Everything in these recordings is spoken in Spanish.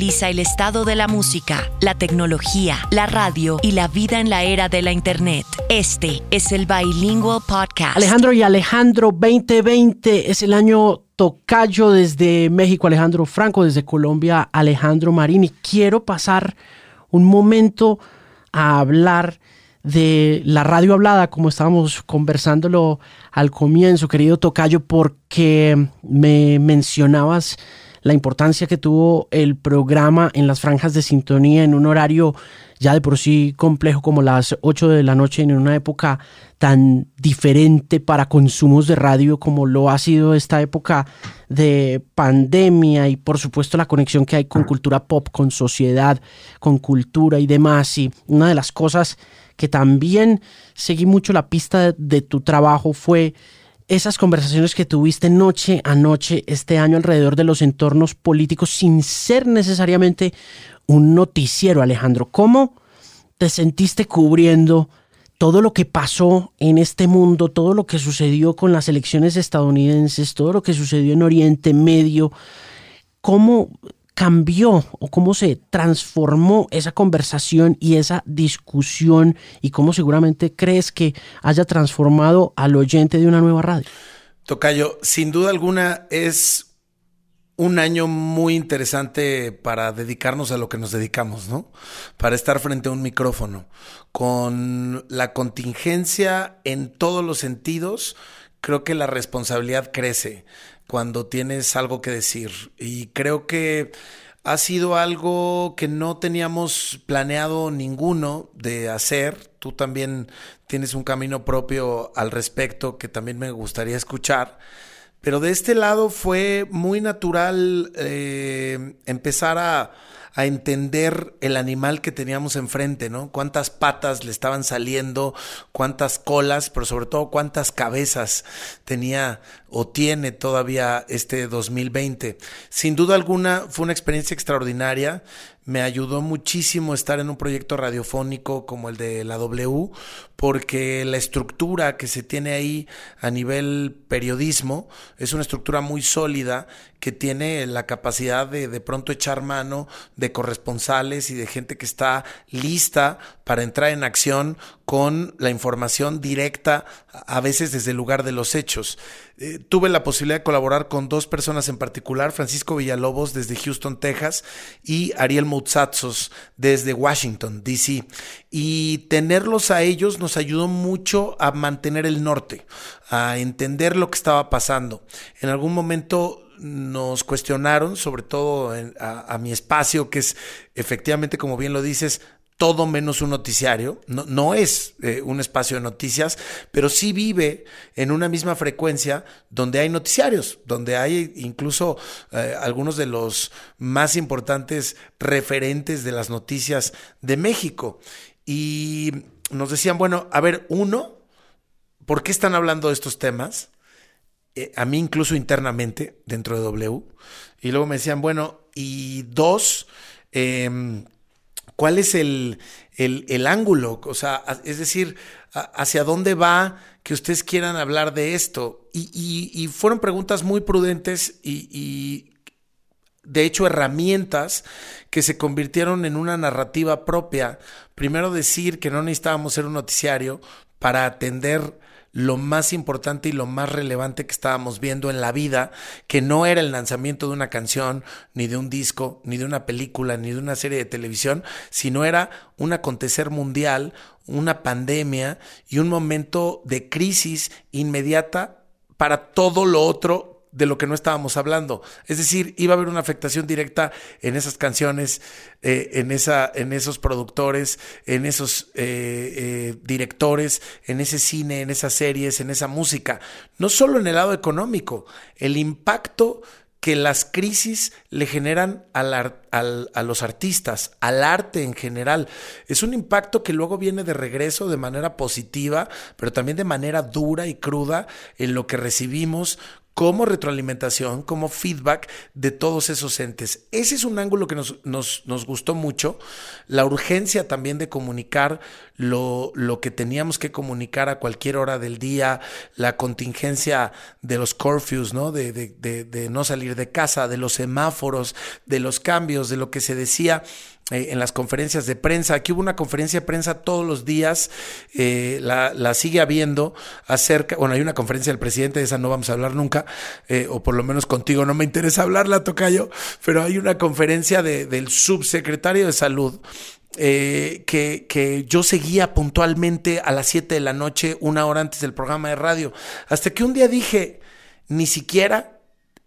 el estado de la música, la tecnología, la radio y la vida en la era de la Internet. Este es el Bilingual Podcast. Alejandro y Alejandro 2020 es el año tocayo desde México, Alejandro Franco, desde Colombia, Alejandro Marín. Y quiero pasar un momento a hablar de la radio hablada, como estábamos conversándolo al comienzo, querido Tocayo, porque me mencionabas la importancia que tuvo el programa en las franjas de sintonía en un horario ya de por sí complejo como las 8 de la noche en una época tan diferente para consumos de radio como lo ha sido esta época de pandemia y por supuesto la conexión que hay con cultura pop, con sociedad, con cultura y demás. Y una de las cosas que también seguí mucho la pista de, tu trabajo fue esas conversaciones que tuviste noche a noche este año alrededor de los entornos políticos sin ser necesariamente un noticiero, Alejandro. ¿Cómo te sentiste cubriendo todo lo que pasó en este mundo, todo lo que sucedió con las elecciones estadounidenses, todo lo que sucedió en Oriente Medio? ¿Cómo cambió o cómo se transformó esa conversación y esa discusión y cómo seguramente crees que haya transformado al oyente de una nueva radio? Tocayo, sin duda alguna es un año muy interesante para dedicarnos a lo que nos dedicamos, ¿no? Para estar frente a un micrófono, con la contingencia en todos los sentidos, creo que la responsabilidad crece cuando tienes algo que decir. Y creo que ha sido algo que no teníamos planeado ninguno de hacer. Tú también tienes un camino propio al respecto que también me gustaría escuchar. Pero de este lado fue muy natural eh, empezar a a entender el animal que teníamos enfrente, ¿no? Cuántas patas le estaban saliendo, cuántas colas, pero sobre todo cuántas cabezas tenía o tiene todavía este 2020. Sin duda alguna fue una experiencia extraordinaria. Me ayudó muchísimo estar en un proyecto radiofónico como el de la W, porque la estructura que se tiene ahí a nivel periodismo es una estructura muy sólida que tiene la capacidad de de pronto echar mano de corresponsales y de gente que está lista para entrar en acción con la información directa, a veces desde el lugar de los hechos. Eh, tuve la posibilidad de colaborar con dos personas en particular, Francisco Villalobos desde Houston, Texas, y Ariel Moutsatsos desde Washington, D.C. Y tenerlos a ellos nos ayudó mucho a mantener el norte, a entender lo que estaba pasando. En algún momento nos cuestionaron, sobre todo a, mi espacio, que es efectivamente, como bien lo dices, todo menos un noticiario. No, no es eh, un espacio de noticias, pero sí vive en una misma frecuencia donde hay noticiarios, donde hay incluso eh, algunos de los más importantes referentes de las noticias de México. Y nos decían, bueno, a ver, uno, ¿por qué están hablando de estos temas? Eh, a mí incluso internamente dentro de W. Y luego me decían, bueno, y dos, em, ¿cuál es el, el, ángulo? O sea, es decir, ¿hacia dónde va que ustedes quieran hablar de esto? Y, y, fueron preguntas muy prudentes y, y, de hecho, herramientas que se convirtieron en una narrativa propia. Primero decir que no necesitábamos ser un noticiario para atender lo más importante y lo más relevante que estábamos viendo en la vida, que no era el lanzamiento de una canción, ni de un disco, ni de una película, ni de una serie de televisión, sino era un acontecer mundial, una pandemia y un momento de crisis inmediata para todo lo otro de lo que no estábamos hablando. Es decir, iba a haber una afectación directa en esas canciones, eh, en, esa, en esos productores, en esos eh, eh, directores, en ese cine, en esas series, en esa música. No solo en el lado económico, el impacto que las crisis le generan a los artistas, al arte en general. Es un impacto que luego viene de regreso de manera positiva, pero también de manera dura y cruda en lo que recibimos como retroalimentación, como feedback de todos esos entes. Ese es un ángulo que nos, nos, gustó mucho. La urgencia también de comunicar lo, lo, que teníamos que comunicar a cualquier hora del día, la contingencia de los curfews, ¿no? De, de, de, de no salir de casa, de los semáforos, de los cambios, de lo que se decía eh, en las conferencias de prensa. Aquí hubo una conferencia de prensa todos los días, eh, la, sigue habiendo acerca, bueno, hay una conferencia del presidente, de esa no vamos a hablar nunca, eh, o por lo menos contigo no me interesa hablarla, Tocayo, pero hay una conferencia del subsecretario de salud que, que, yo seguía puntualmente a las 7 de la noche, una hora antes del programa de radio. Hasta que un día dije, ni siquiera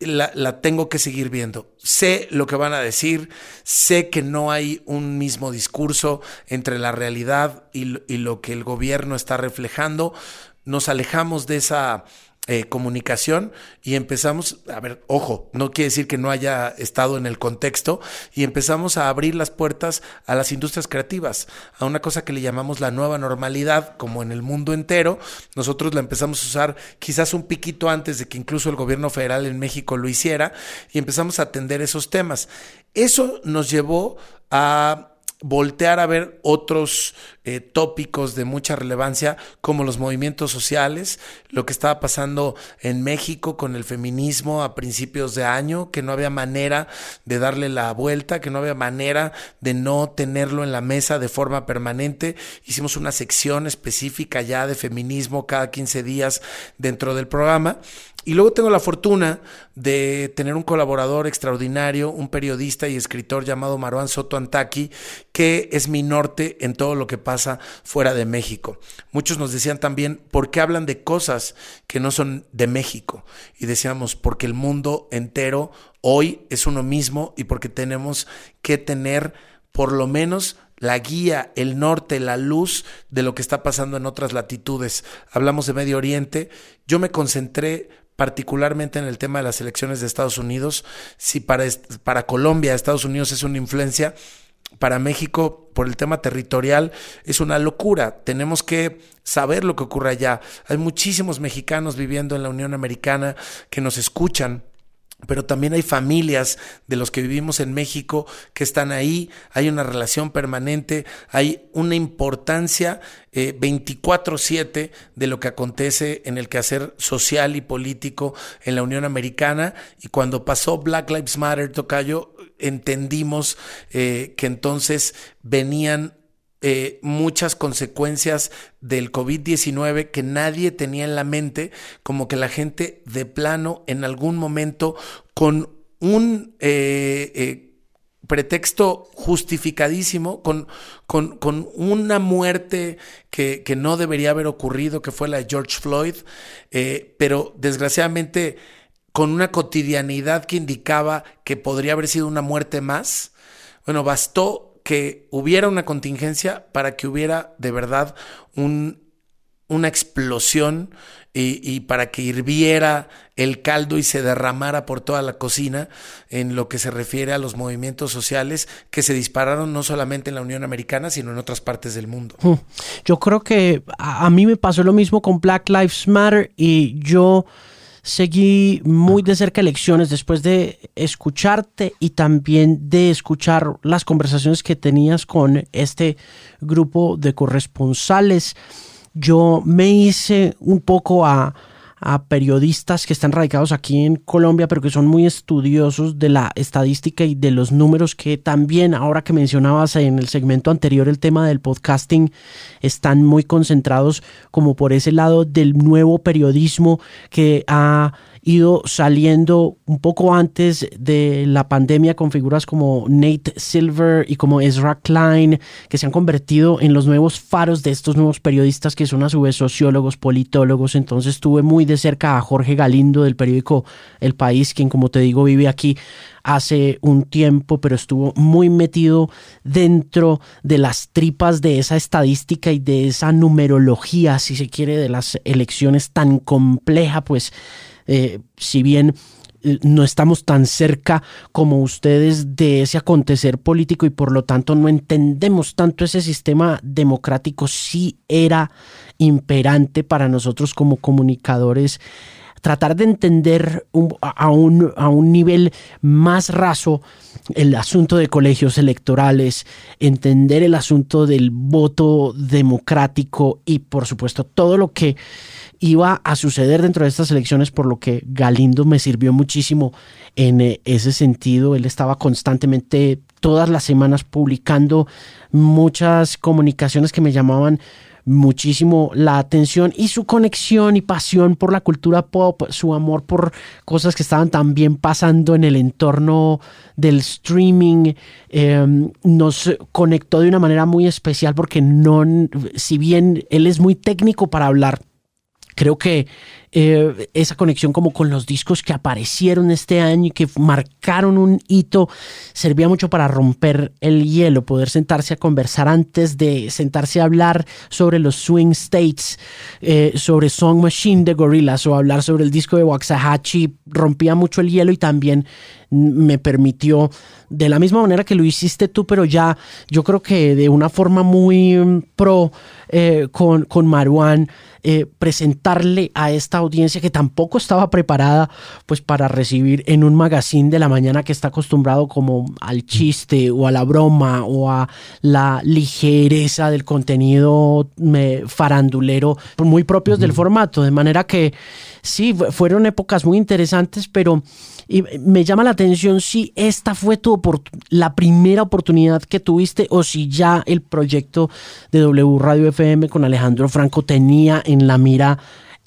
la, tengo que seguir viendo. Sé lo que van a decir, sé que no hay un mismo discurso entre la realidad y, y lo que el gobierno está reflejando. Nos alejamos de esa eh, comunicación y empezamos, a ver, ojo, no quiere decir que no haya estado en el contexto, y empezamos a abrir las puertas a las industrias creativas, a una cosa que le llamamos la nueva normalidad, como en el mundo entero. Nosotros la empezamos a usar quizás un piquito antes de que incluso el gobierno federal en México lo hiciera, y empezamos a atender esos temas. Eso nos llevó a voltear a ver otros eh, tópicos de mucha relevancia como los movimientos sociales, lo que estaba pasando en México con el feminismo a principios de año, que no había manera de darle la vuelta, que no había manera de no tenerlo en la mesa de forma permanente. Hicimos una sección específica ya de feminismo cada 15 días dentro del programa y luego tengo la fortuna de tener un colaborador extraordinario, un periodista y escritor llamado Marwan Soto Antaki, que es mi norte en todo lo que pasa fuera de México. Muchos nos decían también, ¿por qué hablan de cosas que no son de México? Y decíamos, porque el mundo entero hoy es uno mismo y porque tenemos que tener por lo menos la guía, el norte, la luz de lo que está pasando en otras latitudes. Hablamos de Medio Oriente. Yo me concentré particularmente en el tema de las elecciones de Estados Unidos. Si para, para Colombia Estados Unidos es una influencia, para México, por el tema territorial, es una locura. Tenemos que saber lo que ocurre allá. Hay muchísimos mexicanos viviendo en la Unión Americana que nos escuchan pero también hay familias de los que vivimos en México que están ahí, hay una relación permanente, hay una importancia 24/7 eh, de lo que acontece en el quehacer social y político en la Unión Americana. Y cuando pasó Black Lives Matter, Tocayo, entendimos eh, que entonces venían eh, muchas consecuencias del COVID-19 que nadie tenía en la mente, como que la gente de plano en algún momento con un eh, eh, pretexto justificadísimo, con, con, con una muerte que, que, no debería haber ocurrido, que fue la de George Floyd, pero desgraciadamente con una cotidianidad que indicaba que podría haber sido una muerte más, bueno, bastó que hubiera una contingencia para que hubiera de verdad un, una explosión y, para que hirviera el caldo y se derramara por toda la cocina en lo que se refiere a los movimientos sociales que se dispararon no solamente en la Unión Americana, sino en otras partes del mundo. Hmm. Yo creo que a mí me pasó lo mismo con Black Lives Matter y yo seguí muy de cerca elecciones después de escucharte y también de escuchar las conversaciones que tenías con este grupo de corresponsales. Yo me hice un poco a a periodistas que están radicados aquí en Colombia, pero que son muy estudiosos de la estadística y de los números que también, ahora que mencionabas en el segmento anterior el tema del podcasting, están muy concentrados como por ese lado del nuevo periodismo que ha ido saliendo un poco antes de la pandemia con figuras como Nate Silver y como Ezra Klein, que se han convertido en los nuevos faros de estos nuevos periodistas que son a su vez sociólogos, politólogos. Entonces estuve muy de cerca a Jorge Galindo del periódico El País, quien como te digo vive aquí hace un tiempo, pero estuvo muy metido dentro de las tripas de esa estadística y de esa numerología, si se quiere, de las elecciones tan compleja, pues eh, si bien eh, no estamos tan cerca como ustedes de ese acontecer político y por lo tanto no entendemos tanto ese sistema democrático, sí era imperante para nosotros como comunicadores tratar de entender a, un, a un nivel más raso el asunto de colegios electorales, entender el asunto del voto democrático y por supuesto todo lo que iba a suceder dentro de estas elecciones, por lo que Galindo me sirvió muchísimo en eh, ese sentido. Él estaba constantemente todas las semanas publicando muchas comunicaciones que me llamaban muchísimo la atención y su conexión y pasión por la cultura pop, su amor por cosas que estaban también pasando en el entorno del streaming, em, nos conectó de una manera muy especial porque no, si bien él es muy técnico para hablar, creo que eh, esa conexión como con los discos que aparecieron este año y que marcaron un hito, servía mucho para romper el hielo, poder sentarse a conversar antes de sentarse a hablar sobre los swing states, eh, sobre Song Machine de Gorillaz o hablar sobre el disco de Waxahachie, rompía mucho el hielo y también me permitió, de la misma manera que lo hiciste tú, pero ya yo creo que de una forma muy mm, pro eh, con, con Maruán, presentarle a esta audiencia que tampoco estaba preparada pues para recibir en un magazine de la mañana que está acostumbrado como al chiste o a la broma o a la ligereza del contenido farandulero muy propios del formato, de manera que sí, fueron épocas muy interesantes, pero y me llama la atención si esta fue tu la primera oportunidad que tuviste o si ya el proyecto de W Radio FM con Alejandro Franco tenía en la mira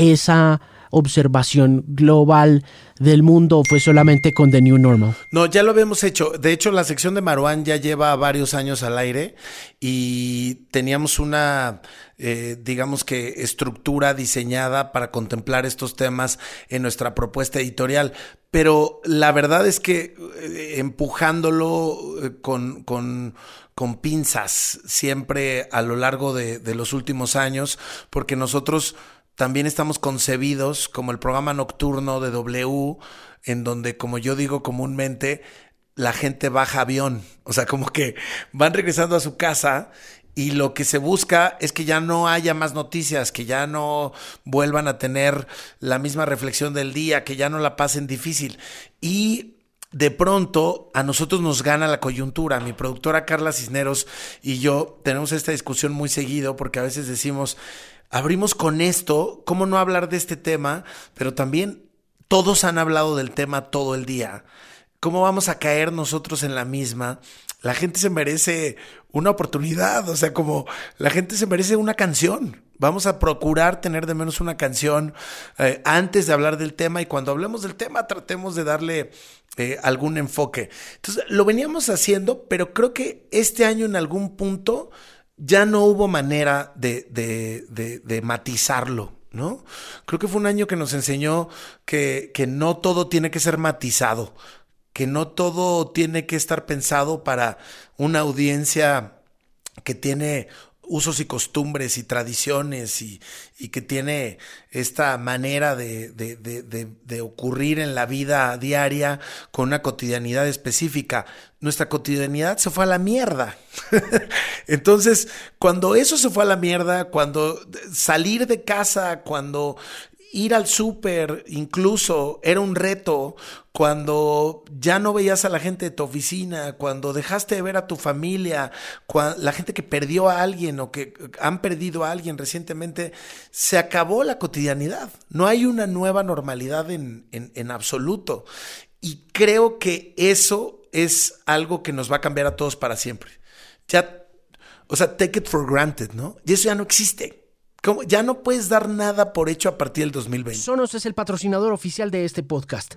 esa observación global del mundo o fue solamente con The New Normal? No, ya lo habíamos hecho. De hecho, la sección de Maruán ya lleva varios años al aire y teníamos una, eh, digamos que, estructura diseñada para contemplar estos temas en nuestra propuesta editorial. Pero la verdad es que eh, empujándolo eh, con, con, con, pinzas siempre a lo largo de, de los últimos años, porque nosotros también estamos concebidos como el programa nocturno de W, en donde, como yo digo comúnmente, la gente baja avión. O sea, como que van regresando a su casa y lo que se busca es que ya no haya más noticias, que ya no vuelvan a tener la misma reflexión del día, que ya no la pasen difícil. Y de pronto a nosotros nos gana la coyuntura. Mi productora Carla Cisneros y yo tenemos esta discusión muy seguido porque a veces decimos, abrimos con esto, ¿cómo no hablar de este tema? Pero también todos han hablado del tema todo el día. ¿Cómo vamos a caer nosotros en la misma? La gente se merece una oportunidad, o sea, como la gente se merece una canción. Vamos a procurar tener de menos una canción eh, antes de hablar del tema y cuando hablemos del tema tratemos de darle eh, algún enfoque. Entonces, lo veníamos haciendo, pero creo que este año en algún punto ya no hubo manera de, de, matizarlo, ¿no? Creo que fue un año que nos enseñó que, que no todo tiene que ser matizado, que no todo tiene que estar pensado para una audiencia que tiene usos y costumbres y tradiciones y, que tiene esta manera de, de, ocurrir en la vida diaria con una cotidianidad específica. Nuestra cotidianidad se fue a la mierda. Entonces, cuando eso se fue a la mierda, cuando salir de casa, cuando ir al súper incluso era un reto cuando ya no veías a la gente de tu oficina, cuando dejaste de ver a tu familia, la gente que perdió a alguien o que han perdido a alguien recientemente, se acabó la cotidianidad. No hay una nueva normalidad en, en absoluto. Y creo que eso es algo que nos va a cambiar a todos para siempre. Ya, o sea, take it for granted, ¿no? Y eso ya no existe. Ya no puedes dar nada por hecho a partir del 2020. Sonos es el patrocinador oficial de este podcast.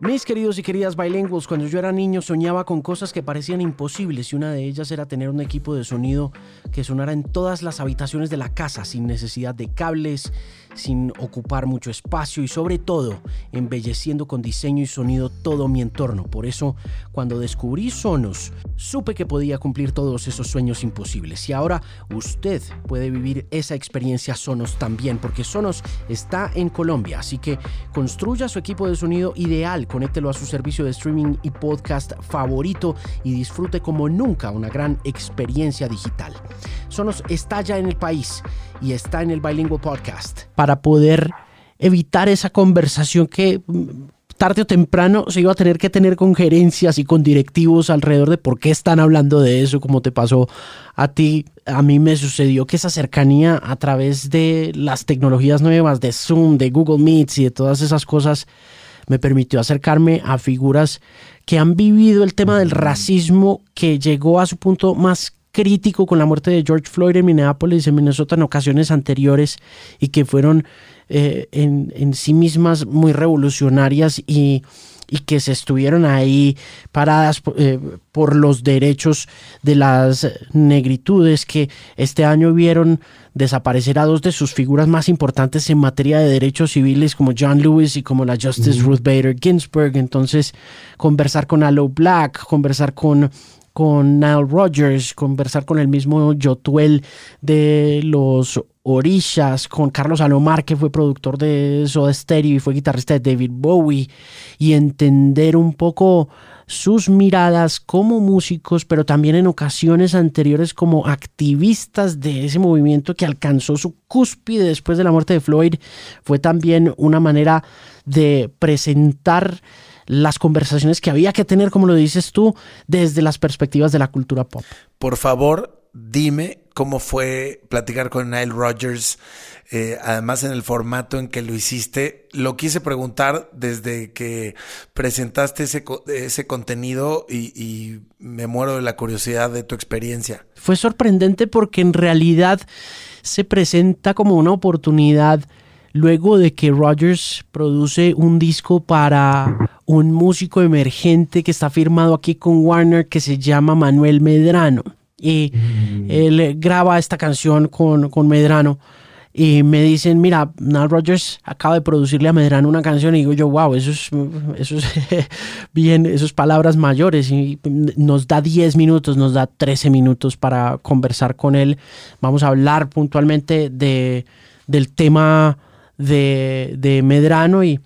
Mis queridos y queridas bilingües, cuando yo era niño soñaba con cosas que parecían imposibles y una de ellas era tener un equipo de sonido que sonara en todas las habitaciones de la casa sin necesidad de cables, sin ocupar mucho espacio y sobre todo embelleciendo con diseño y sonido todo mi entorno. Por eso, cuando descubrí Sonos, supe que podía cumplir todos esos sueños imposibles. Y ahora usted puede vivir esa experiencia Sonos también, porque Sonos está en Colombia. Así que construya su equipo de sonido ideal, conéctelo a su servicio de streaming y podcast favorito y disfrute como nunca una gran experiencia digital. Sonos está ya en el país y está en el Bilingual Podcast para poder evitar esa conversación que mm, tarde o temprano se iba a tener que tener con gerencias y con directivos alrededor de por qué están hablando de eso, como te pasó a ti. A mí me sucedió que esa cercanía a través de las tecnologías nuevas, de Zoom, de Google Meets y de todas esas cosas, me permitió acercarme a figuras que han vivido el tema del racismo que llegó a su punto más crítico con la muerte de George Floyd en Minneapolis, en Minnesota, en ocasiones anteriores y que fueron eh, en, sí mismas muy revolucionarias y, que se estuvieron ahí paradas eh, por los derechos de las negritudes que este año vieron desaparecer a dos de sus figuras más importantes en materia de derechos civiles como John Lewis y como la Justice Ruth Bader Ginsburg. Entonces, conversar con Aloe Black, conversar con con Nile Rogers, conversar con el mismo Yotuel de los Orishas, con Carlos Alomar, que fue productor de Soda Stereo y fue guitarrista de David Bowie, y entender un poco sus miradas como músicos, pero también en ocasiones anteriores como activistas de ese movimiento que alcanzó su cúspide después de la muerte de Floyd, fue también una manera de presentar las conversaciones que había que tener, como lo dices tú, desde las perspectivas de la cultura pop. Por favor, dime cómo fue platicar con Nile Rogers, eh, además en el formato en que lo hiciste. Lo quise preguntar desde que presentaste ese, ese contenido y, y me muero de la curiosidad de tu experiencia. Fue sorprendente porque en realidad se presenta como una oportunidad luego de que Rogers produce un disco para un músico emergente que está firmado aquí con Warner que se llama Manuel Medrano. Y mm. él graba esta canción con, con Medrano y me dicen, mira, Nile Rogers acaba de producirle a Medrano una canción y digo yo, wow, eso es, eso es bien, esas palabras mayores y nos da 10 minutos, nos da 13 minutos para conversar con él. Vamos a hablar puntualmente de, del tema de, Medrano y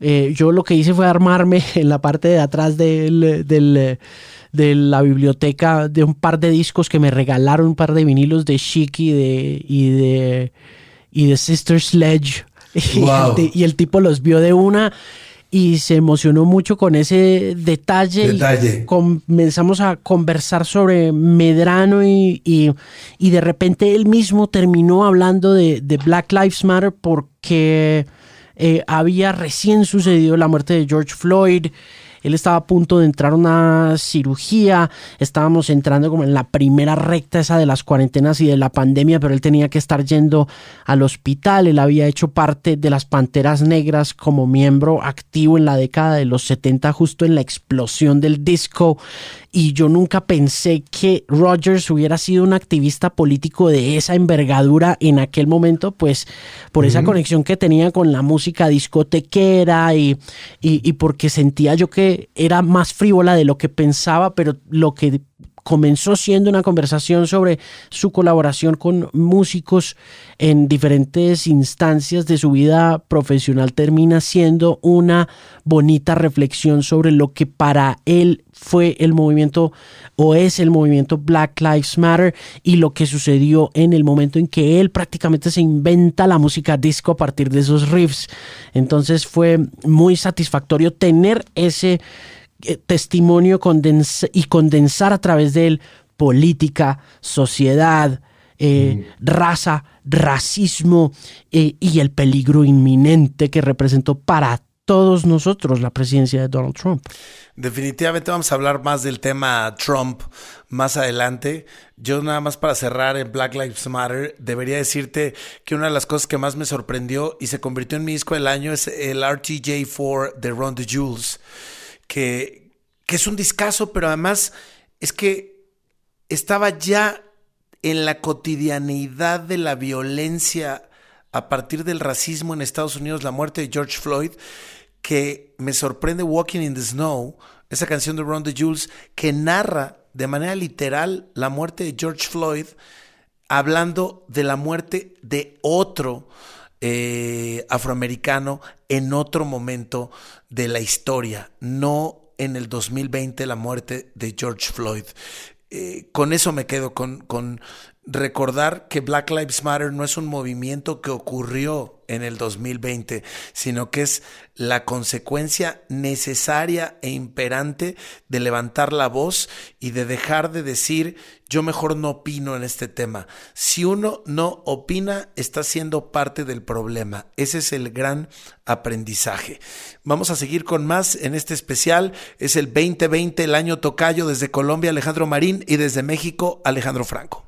eh, yo lo que hice fue armarme en la parte de atrás del, de la biblioteca de un par de discos que me regalaron, un par de vinilos de Chic y de, y de, y de Sister Sledge. y el tipo los vio de una y se emocionó mucho con ese detalle. comenzamos a conversar sobre Medrano y, y, de repente él mismo terminó hablando de, de Black Lives Matter porque eh, había recién sucedido la muerte de George Floyd. Él estaba a punto de entrar a una cirugía, estábamos entrando como en la primera recta esa de las cuarentenas y de la pandemia, pero él tenía que estar yendo al hospital, él había hecho parte de las Panteras Negras como miembro activo en la década de los 70, justo en la explosión del disco, y yo nunca pensé que Rogers hubiera sido un activista político de esa envergadura en aquel momento, pues por esa conexión que tenía con la música discotequera y, y, y porque sentía yo que era más frívola de lo que pensaba, pero lo que comenzó siendo una conversación sobre su colaboración con músicos en diferentes instancias de su vida profesional, termina siendo una bonita reflexión sobre lo que para él fue el movimiento o es el movimiento Black Lives Matter y lo que sucedió en el momento en que él prácticamente se inventa la música disco a partir de esos riffs. Entonces fue muy satisfactorio tener ese eh, testimonio y condensar a través de él política, sociedad, eh, mm. raza, racismo eh, y el peligro inminente que representó para todos nosotros la presidencia de Donald Trump. Definitivamente vamos a hablar más del tema Trump más adelante. Yo nada más para cerrar en Black Lives Matter, debería decirte que una de las cosas que más me sorprendió y se convirtió en mi disco del año es el RTJ4 de Ron the Jules, que, que es un discazo, pero además es que estaba ya en la cotidianidad de la violencia a partir del racismo en Estados Unidos, la muerte de George Floyd, que me sorprende Walking in the Snow, esa canción de Ron the Jules, que narra de manera literal la muerte de George Floyd, hablando de la muerte de otro eh, afroamericano en otro momento de la historia, no en el 2020 la muerte de George Floyd. Eh, con eso me quedo, con, con recordar que Black Lives Matter no es un movimiento que ocurrió en el 2020, sino que es la consecuencia necesaria e imperante de levantar la voz y de dejar de decir yo mejor no opino en este tema. Si uno no opina, está siendo parte del problema. Ese es el gran aprendizaje. Vamos a seguir con más en este especial. Es el 2020, el año tocayo desde Colombia, Alejandro Marín, y desde México, Alejandro Franco.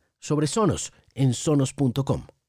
sobre Sonos en sonos.com.